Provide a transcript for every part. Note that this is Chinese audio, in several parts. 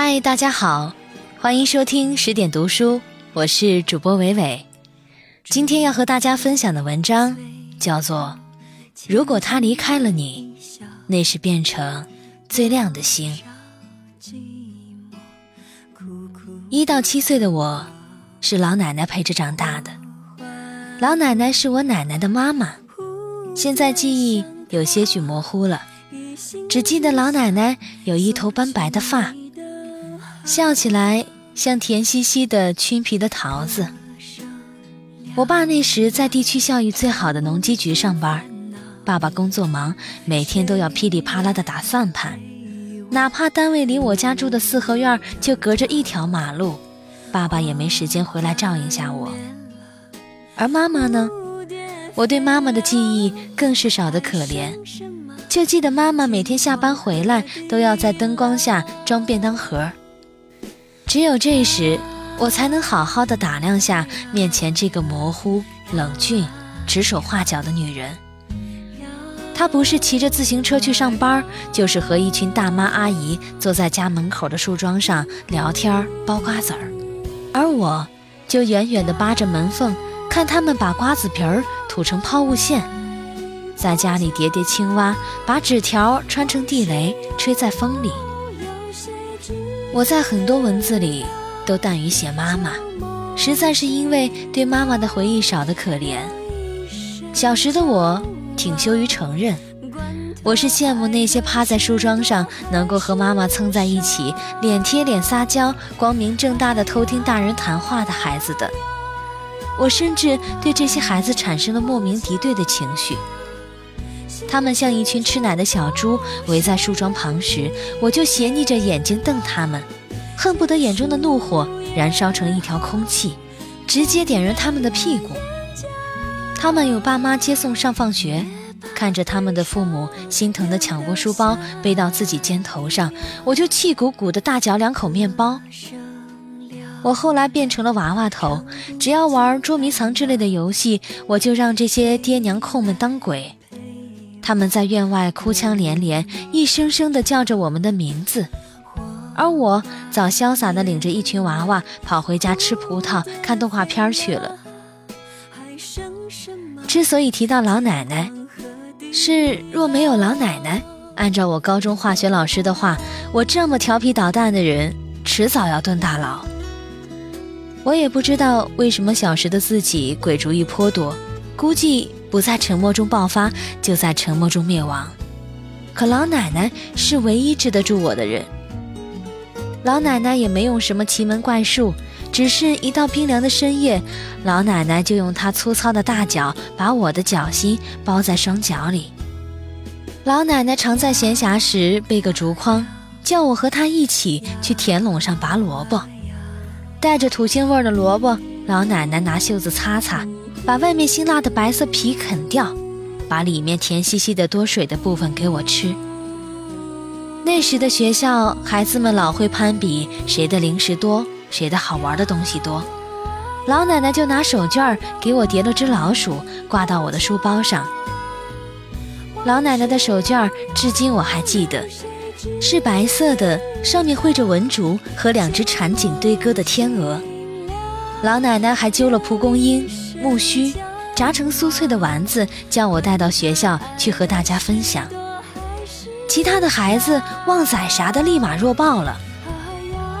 嗨，大家好，欢迎收听十点读书，我是主播伟伟。今天要和大家分享的文章叫做《如果他离开了你，那是变成最亮的星》。一到七岁的我，是老奶奶陪着长大的。老奶奶是我奶奶的妈妈，现在记忆有些许模糊了，只记得老奶奶有一头斑白的发。笑起来像甜兮兮的青皮的桃子。我爸那时在地区效益最好的农机局上班，爸爸工作忙，每天都要噼里啪啦的打算盘，哪怕单位离我家住的四合院就隔着一条马路，爸爸也没时间回来照应下我。而妈妈呢？我对妈妈的记忆更是少得可怜，就记得妈妈每天下班回来都要在灯光下装便当盒。只有这时，我才能好好的打量下面前这个模糊、冷峻、指手画脚的女人。她不是骑着自行车去上班，就是和一群大妈阿姨坐在家门口的树桩上聊天、剥瓜子儿，而我就远远地扒着门缝，看他们把瓜子皮儿吐成抛物线，在家里叠叠青蛙，把纸条穿成地雷，吹在风里。我在很多文字里都淡于写妈妈，实在是因为对妈妈的回忆少得可怜。小时的我挺羞于承认，我是羡慕那些趴在树桩上能够和妈妈蹭在一起，脸贴脸撒娇，光明正大的偷听大人谈话的孩子的。我甚至对这些孩子产生了莫名敌对的情绪。他们像一群吃奶的小猪围在树桩旁时，我就斜睨着眼睛瞪他们，恨不得眼中的怒火燃烧成一条空气，直接点燃他们的屁股。他们有爸妈接送上放学，看着他们的父母心疼地抢过书包背到自己肩头上，我就气鼓鼓地大嚼两口面包。我后来变成了娃娃头，只要玩捉迷藏之类的游戏，我就让这些爹娘控们当鬼。他们在院外哭腔连连，一声声地叫着我们的名字，而我早潇洒地领着一群娃娃跑回家吃葡萄、看动画片去了。之所以提到老奶奶，是若没有老奶奶，按照我高中化学老师的话，我这么调皮捣蛋的人，迟早要蹲大牢。我也不知道为什么小时的自己鬼主意颇多，估计。不在沉默中爆发，就在沉默中灭亡。可老奶奶是唯一治得住我的人。老奶奶也没用什么奇门怪术，只是一到冰凉的深夜，老奶奶就用她粗糙的大脚把我的脚心包在双脚里。老奶奶常在闲暇时背个竹筐，叫我和她一起去田垄上拔萝卜。带着土腥味的萝卜，老奶奶拿袖子擦擦。把外面辛辣的白色皮啃掉，把里面甜兮兮的多水的部分给我吃。那时的学校，孩子们老会攀比谁的零食多，谁的好玩的东西多。老奶奶就拿手绢给我叠了只老鼠，挂到我的书包上。老奶奶的手绢至今我还记得，是白色的，上面绘着文竹和两只缠锦对歌的天鹅。老奶奶还揪了蒲公英。木须炸成酥脆的丸子，叫我带到学校去和大家分享。其他的孩子旺仔啥的立马弱爆了。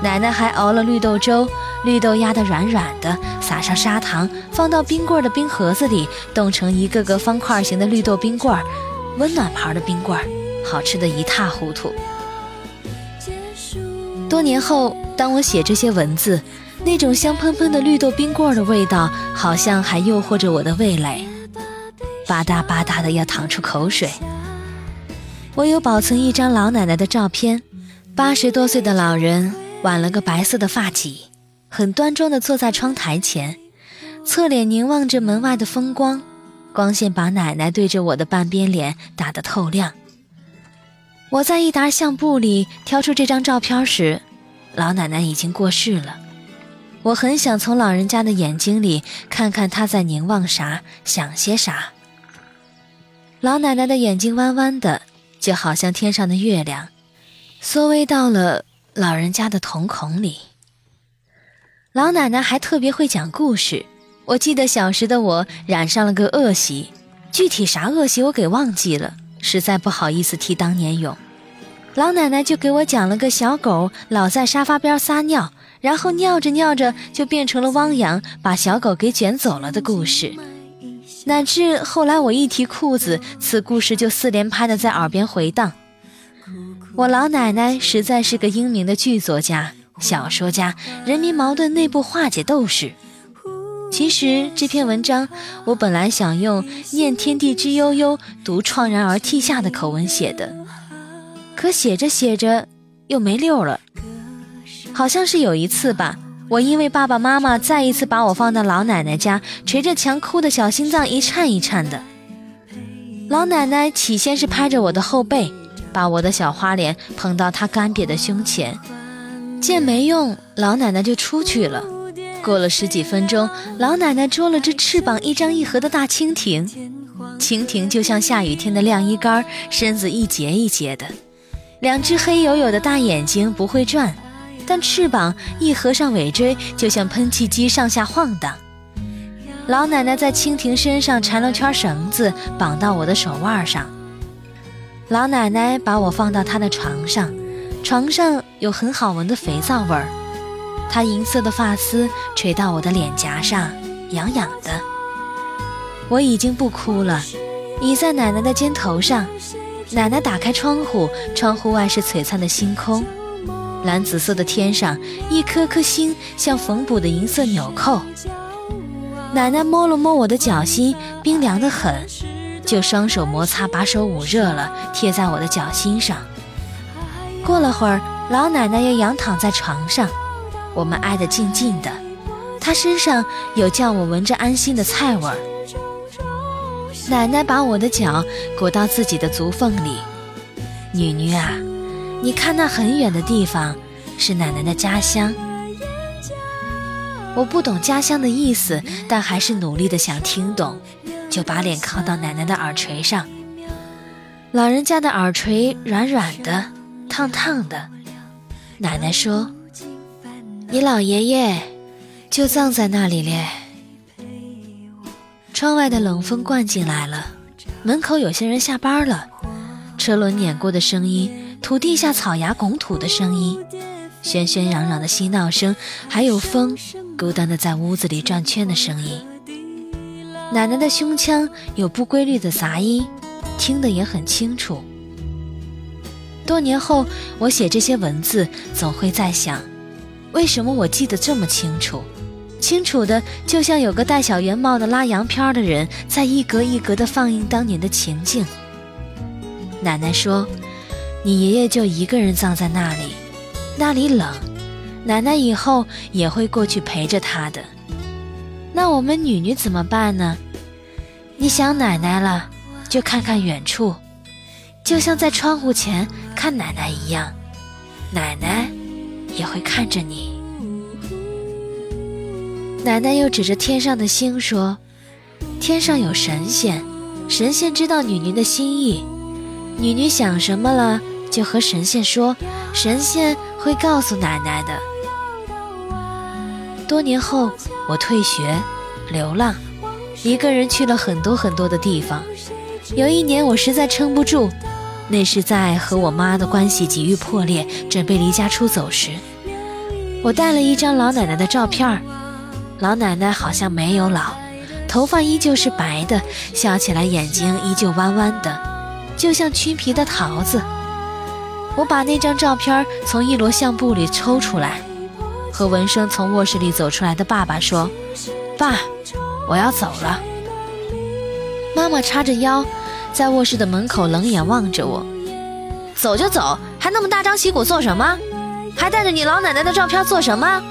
奶奶还熬了绿豆粥，绿豆压得软软的，撒上砂糖，放到冰棍的冰盒子里，冻成一个个方块形的绿豆冰棍，温暖牌的冰棍，好吃的一塌糊涂。多年后，当我写这些文字。那种香喷喷的绿豆冰棍的味道，好像还诱惑着我的味蕾，吧嗒吧嗒的要淌出口水。我有保存一张老奶奶的照片，八十多岁的老人挽了个白色的发髻，很端庄地坐在窗台前，侧脸凝望着门外的风光，光线把奶奶对着我的半边脸打得透亮。我在一沓相簿里挑出这张照片时，老奶奶已经过世了。我很想从老人家的眼睛里看看他在凝望啥，想些啥。老奶奶的眼睛弯弯的，就好像天上的月亮，缩微到了老人家的瞳孔里。老奶奶还特别会讲故事。我记得小时的我染上了个恶习，具体啥恶习我给忘记了，实在不好意思提当年勇。老奶奶就给我讲了个小狗老在沙发边撒尿，然后尿着尿着就变成了汪洋，把小狗给卷走了的故事。乃至后来我一提裤子，此故事就四连拍的在耳边回荡。我老奶奶实在是个英明的剧作家、小说家、人民矛盾内部化解斗士。其实这篇文章，我本来想用“念天地之悠悠，独怆然而涕下”的口吻写的，可写着写着又没溜了。好像是有一次吧，我因为爸爸妈妈再一次把我放到老奶奶家，捶着墙哭的小心脏一颤一颤的。老奶奶起先是拍着我的后背，把我的小花脸捧到她干瘪的胸前，见没用，老奶奶就出去了。过了十几分钟，老奶奶捉了只翅膀一张一合的大蜻蜓，蜻蜓就像下雨天的晾衣杆，身子一节一节的，两只黑黝黝的大眼睛不会转，但翅膀一合上尾椎，就像喷气机上下晃荡。老奶奶在蜻蜓身上缠了圈绳子，绑到我的手腕上。老奶奶把我放到她的床上，床上有很好闻的肥皂味儿。她银色的发丝垂到我的脸颊上，痒痒的。我已经不哭了，倚在奶奶的肩头上。奶奶打开窗户，窗户外是璀璨的星空，蓝紫色的天上一颗颗星像缝补的银色纽扣。奶奶摸了摸我的脚心，冰凉得很，就双手摩擦，把手捂热了，贴在我的脚心上。过了会儿，老奶奶又仰躺在床上。我们挨得近近的，她身上有叫我闻着安心的菜味儿。奶奶把我的脚裹到自己的足缝里。女女啊，你看那很远的地方是奶奶的家乡。我不懂家乡的意思，但还是努力的想听懂，就把脸靠到奶奶的耳垂上。老人家的耳垂软软的，烫烫的。奶奶说。你老爷爷就葬在那里咧。窗外的冷风灌进来了，门口有些人下班了，车轮碾过的声音，土地下草芽拱土的声音，喧喧嚷嚷的嬉闹声，还有风孤单的在屋子里转圈的声音。奶奶的胸腔有不规律的杂音，听得也很清楚。多年后，我写这些文字，总会在想。为什么我记得这么清楚？清楚的就像有个戴小圆帽的拉洋片的人在一格一格的放映当年的情景。奶奶说：“你爷爷就一个人葬在那里，那里冷，奶奶以后也会过去陪着他的。那我们女女怎么办呢？你想奶奶了，就看看远处，就像在窗户前看奶奶一样，奶奶。”也会看着你。奶奶又指着天上的星说：“天上有神仙，神仙知道女女的心意，女女想什么了就和神仙说，神仙会告诉奶奶的。”多年后，我退学，流浪，一个人去了很多很多的地方。有一年，我实在撑不住。那是在和我妈的关系急于破裂，准备离家出走时，我带了一张老奶奶的照片儿。老奶奶好像没有老，头发依旧是白的，笑起来眼睛依旧弯弯的，就像曲皮的桃子。我把那张照片从一摞相簿里抽出来，和闻声从卧室里走出来的爸爸说：“爸，我要走了。”妈妈叉着腰。在卧室的门口冷眼望着我，走就走，还那么大张旗鼓做什么？还带着你老奶奶的照片做什么？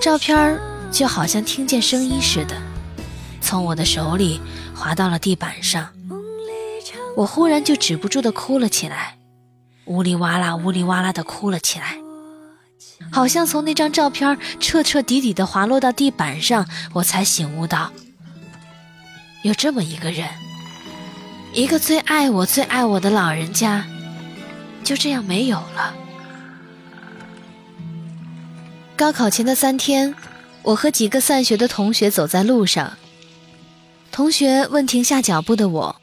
照片就好像听见声音似的，从我的手里滑到了地板上。我忽然就止不住的哭了起来，呜里哇啦，呜里哇啦的哭了起来，好像从那张照片彻彻底底的滑落到地板上，我才醒悟到。有这么一个人，一个最爱我、最爱我的老人家，就这样没有了。高考前的三天，我和几个散学的同学走在路上。同学问停下脚步的我：“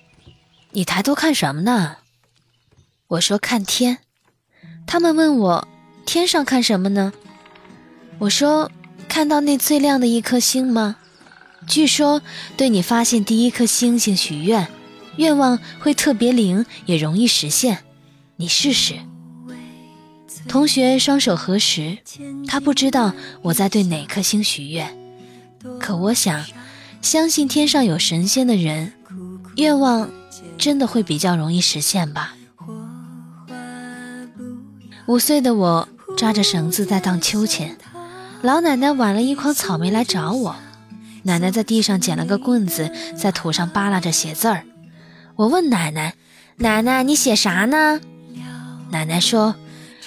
你抬头看什么呢？”我说：“看天。”他们问我：“天上看什么呢？”我说：“看到那最亮的一颗星吗？据说对你发现第一颗星星许愿，愿望会特别灵，也容易实现。你试试。”同学双手合十，他不知道我在对哪颗星许愿，可我想，相信天上有神仙的人，愿望真的会比较容易实现吧。五岁的我抓着绳子在荡秋千，老奶奶挽了一筐草莓来找我，奶奶在地上捡了个棍子，在土上扒拉着写字儿。我问奶奶：“奶奶，你写啥呢？”奶奶说。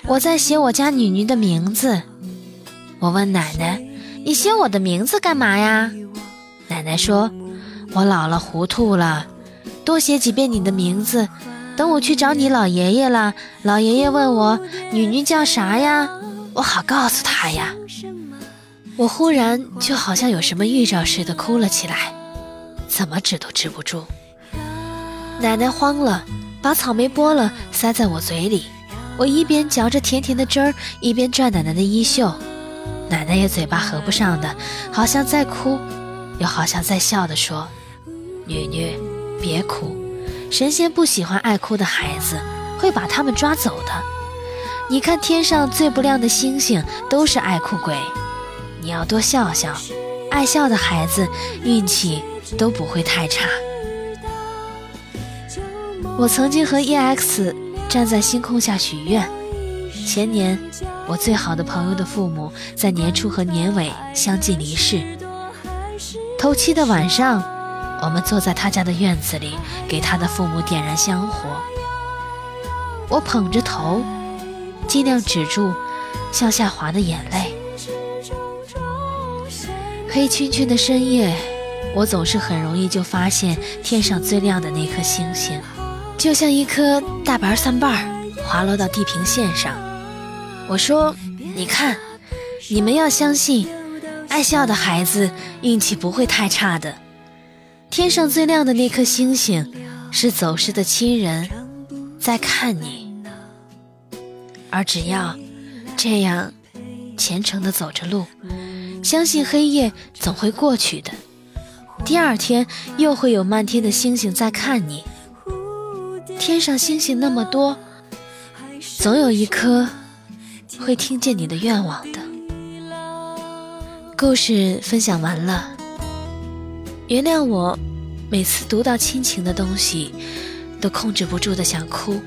我在写我家女女的名字。我问奶奶：“你写我的名字干嘛呀？”奶奶说：“我老了，糊涂了，多写几遍你的名字。等我去找你老爷爷了，老爷爷问我女女叫啥呀，我好告诉他呀。”我忽然就好像有什么预兆似的哭了起来，怎么止都止不住。奶奶慌了，把草莓剥了塞在我嘴里。我一边嚼着甜甜的汁儿，一边拽奶奶的衣袖，奶奶也嘴巴合不上的，好像在哭，又好像在笑的说：“女女，别哭，神仙不喜欢爱哭的孩子，会把他们抓走的。你看天上最不亮的星星，都是爱哭鬼，你要多笑笑，爱笑的孩子运气都不会太差。”我曾经和 EX。站在星空下许愿。前年，我最好的朋友的父母在年初和年尾相继离世。头七的晚上，我们坐在他家的院子里，给他的父母点燃香火。我捧着头，尽量止住向下滑的眼泪。黑黢黢的深夜，我总是很容易就发现天上最亮的那颗星星。就像一颗大白蒜瓣滑落到地平线上，我说：“你看，你们要相信，爱笑的孩子运气不会太差的。天上最亮的那颗星星，是走失的亲人在看你。而只要这样虔诚地走着路，相信黑夜总会过去的。第二天又会有漫天的星星在看你。”天上星星那么多，总有一颗会听见你的愿望的。故事分享完了，原谅我每次读到亲情的东西，都控制不住的想哭。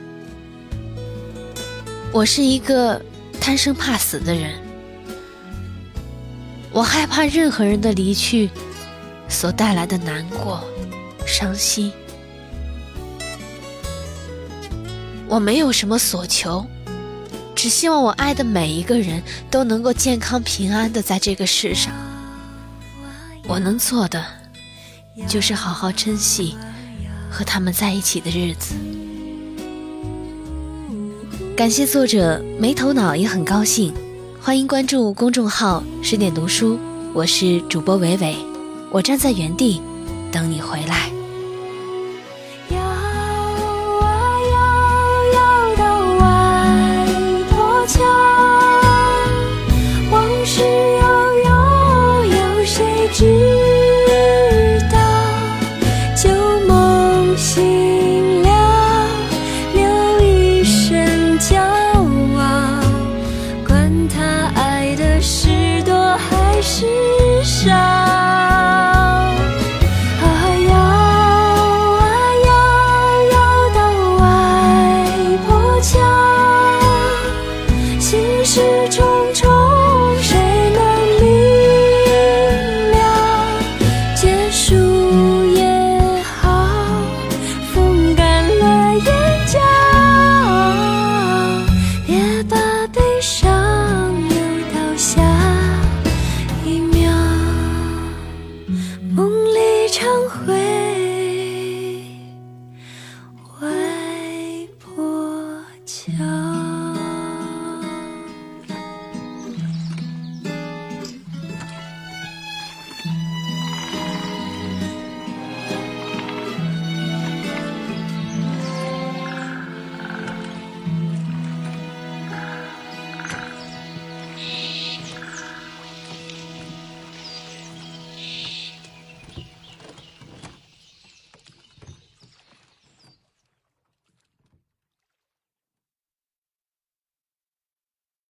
我是一个贪生怕死的人，我害怕任何人的离去所带来的难过、伤心。我没有什么所求，只希望我爱的每一个人都能够健康平安的在这个世上。我能做的，就是好好珍惜和他们在一起的日子。感谢作者没头脑也很高兴，欢迎关注公众号十点读书，我是主播伟伟，我站在原地等你回来。